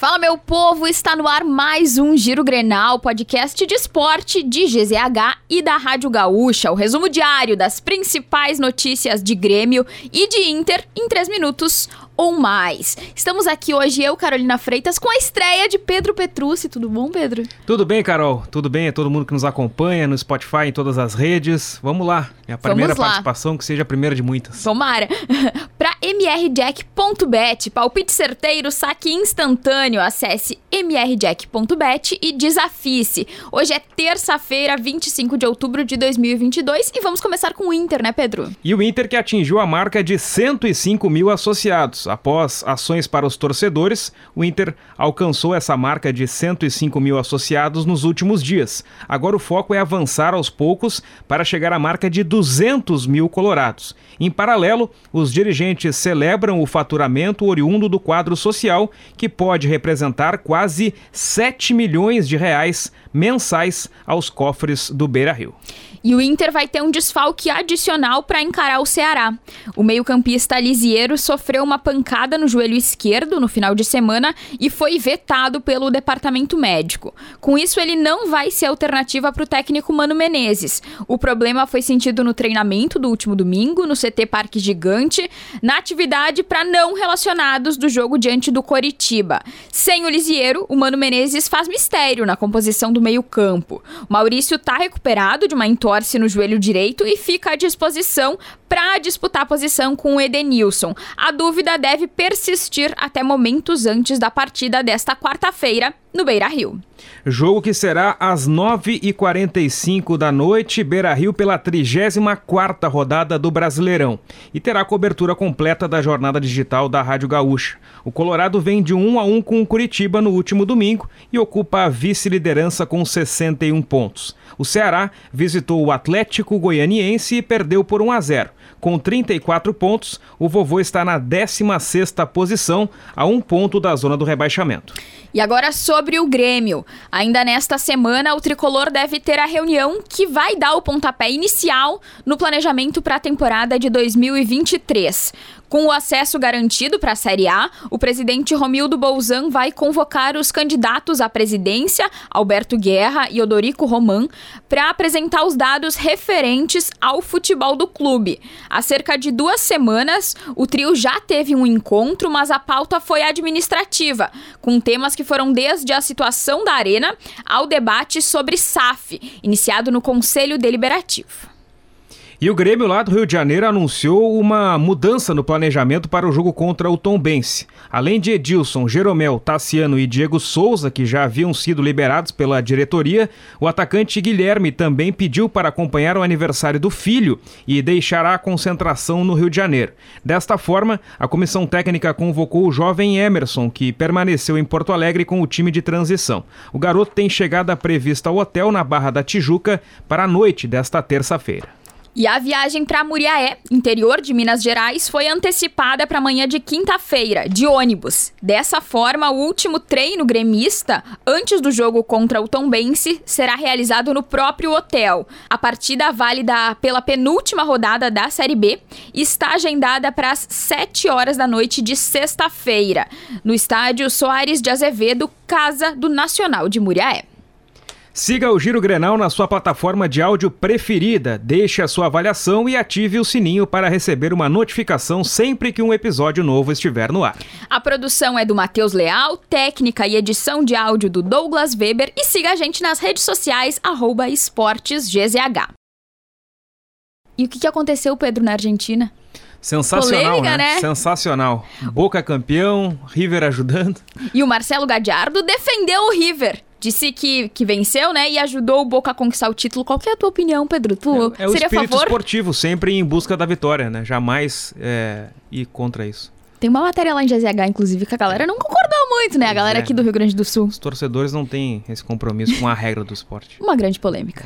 Fala, meu povo! Está no ar mais um Giro Grenal, podcast de esporte de GZH e da Rádio Gaúcha. O resumo diário das principais notícias de Grêmio e de Inter em três minutos ou mais. Estamos aqui hoje, eu, Carolina Freitas, com a estreia de Pedro Petrucci. Tudo bom, Pedro? Tudo bem, Carol? Tudo bem? É todo mundo que nos acompanha no Spotify, em todas as redes. Vamos lá. Minha primeira participação, que seja a primeira de muitas. Tomara. Para mrjack.bet, palpite certeiro, saque instantâneo. Acesse mrjack.bet e desafie-se. Hoje é terça-feira, 25 de outubro de 2022 e vamos começar com o Inter, né, Pedro? E o Inter que atingiu a marca de 105 mil associados. Após ações para os torcedores, o Inter alcançou essa marca de 105 mil associados nos últimos dias. Agora o foco é avançar aos poucos para chegar à marca de 200 mil colorados. Em paralelo, os dirigentes celebram o faturamento oriundo do quadro social, que pode representar quase 7 milhões de reais mensais aos cofres do Beira Rio. E o Inter vai ter um desfalque adicional para encarar o Ceará. O meio-campista Lisieiro sofreu uma pancada no joelho esquerdo no final de semana e foi vetado pelo departamento médico. Com isso, ele não vai ser alternativa para o técnico Mano Menezes. O problema foi sentido no treinamento do último domingo, no CT Parque Gigante, na atividade para não relacionados do jogo diante do Coritiba. Sem o Lisieiro, o Mano Menezes faz mistério na composição do meio-campo. Maurício está recuperado de uma entorse no joelho direito e fica à disposição para disputar a posição com o Edenilson. A dúvida deve persistir até momentos antes da partida desta quarta-feira no Beira Rio. Jogo que será às 9h45 da noite, Beira Rio, pela 34 rodada do Brasileirão. E terá cobertura completa da jornada digital da Rádio Gaúcha. O Colorado vem de 1 a 1 com o Curitiba no último domingo e ocupa a vice-liderança com 61 pontos. O Ceará visitou o Atlético Goianiense e perdeu por 1 a 0. Com 34 pontos, o vovô está na 16ª posição, a um ponto da zona do rebaixamento. E agora sobre o Grêmio. Ainda nesta semana, o tricolor deve ter a reunião que vai dar o pontapé inicial no planejamento para a temporada de 2023. Com o acesso garantido para a Série A, o presidente Romildo Bolzan vai convocar os candidatos à presidência, Alberto Guerra e Odorico Roman, para apresentar os dados referentes ao futebol do clube. Há cerca de duas semanas, o trio já teve um encontro, mas a pauta foi administrativa, com temas que foram desde a situação da arena ao debate sobre SAF, iniciado no Conselho Deliberativo. E o Grêmio lá do Rio de Janeiro anunciou uma mudança no planejamento para o jogo contra o Tombense. Além de Edilson, Jeromel, Tassiano e Diego Souza, que já haviam sido liberados pela diretoria, o atacante Guilherme também pediu para acompanhar o aniversário do filho e deixará a concentração no Rio de Janeiro. Desta forma, a comissão técnica convocou o jovem Emerson, que permaneceu em Porto Alegre com o time de transição. O garoto tem chegada prevista ao hotel na Barra da Tijuca para a noite desta terça-feira. E a viagem para Muriaé, interior de Minas Gerais, foi antecipada para amanhã de quinta-feira, de ônibus. Dessa forma, o último treino gremista, antes do jogo contra o Tombense, será realizado no próprio hotel. A partida válida pela penúltima rodada da Série B está agendada para as 7 horas da noite de sexta-feira, no estádio Soares de Azevedo, Casa do Nacional de Muriaé. Siga o Giro Grenal na sua plataforma de áudio preferida, deixe a sua avaliação e ative o sininho para receber uma notificação sempre que um episódio novo estiver no ar. A produção é do Matheus Leal, técnica e edição de áudio do Douglas Weber e siga a gente nas redes sociais, esportesgzh. E o que aconteceu, Pedro, na Argentina? Sensacional, Polêmica, né? né? Sensacional. Boca campeão, River ajudando. E o Marcelo Gadiardo defendeu o River disse que, que venceu, né? E ajudou o Boca a conquistar o título. Qual é a tua opinião, Pedro? Tu é, é o seria espírito favor? esportivo, sempre em busca da vitória, né? Jamais é, ir contra isso. Tem uma matéria lá em GZH, inclusive, que a galera não concordou muito, né? A galera é. aqui do Rio Grande do Sul. Os torcedores não têm esse compromisso com a regra do esporte. Uma grande polêmica.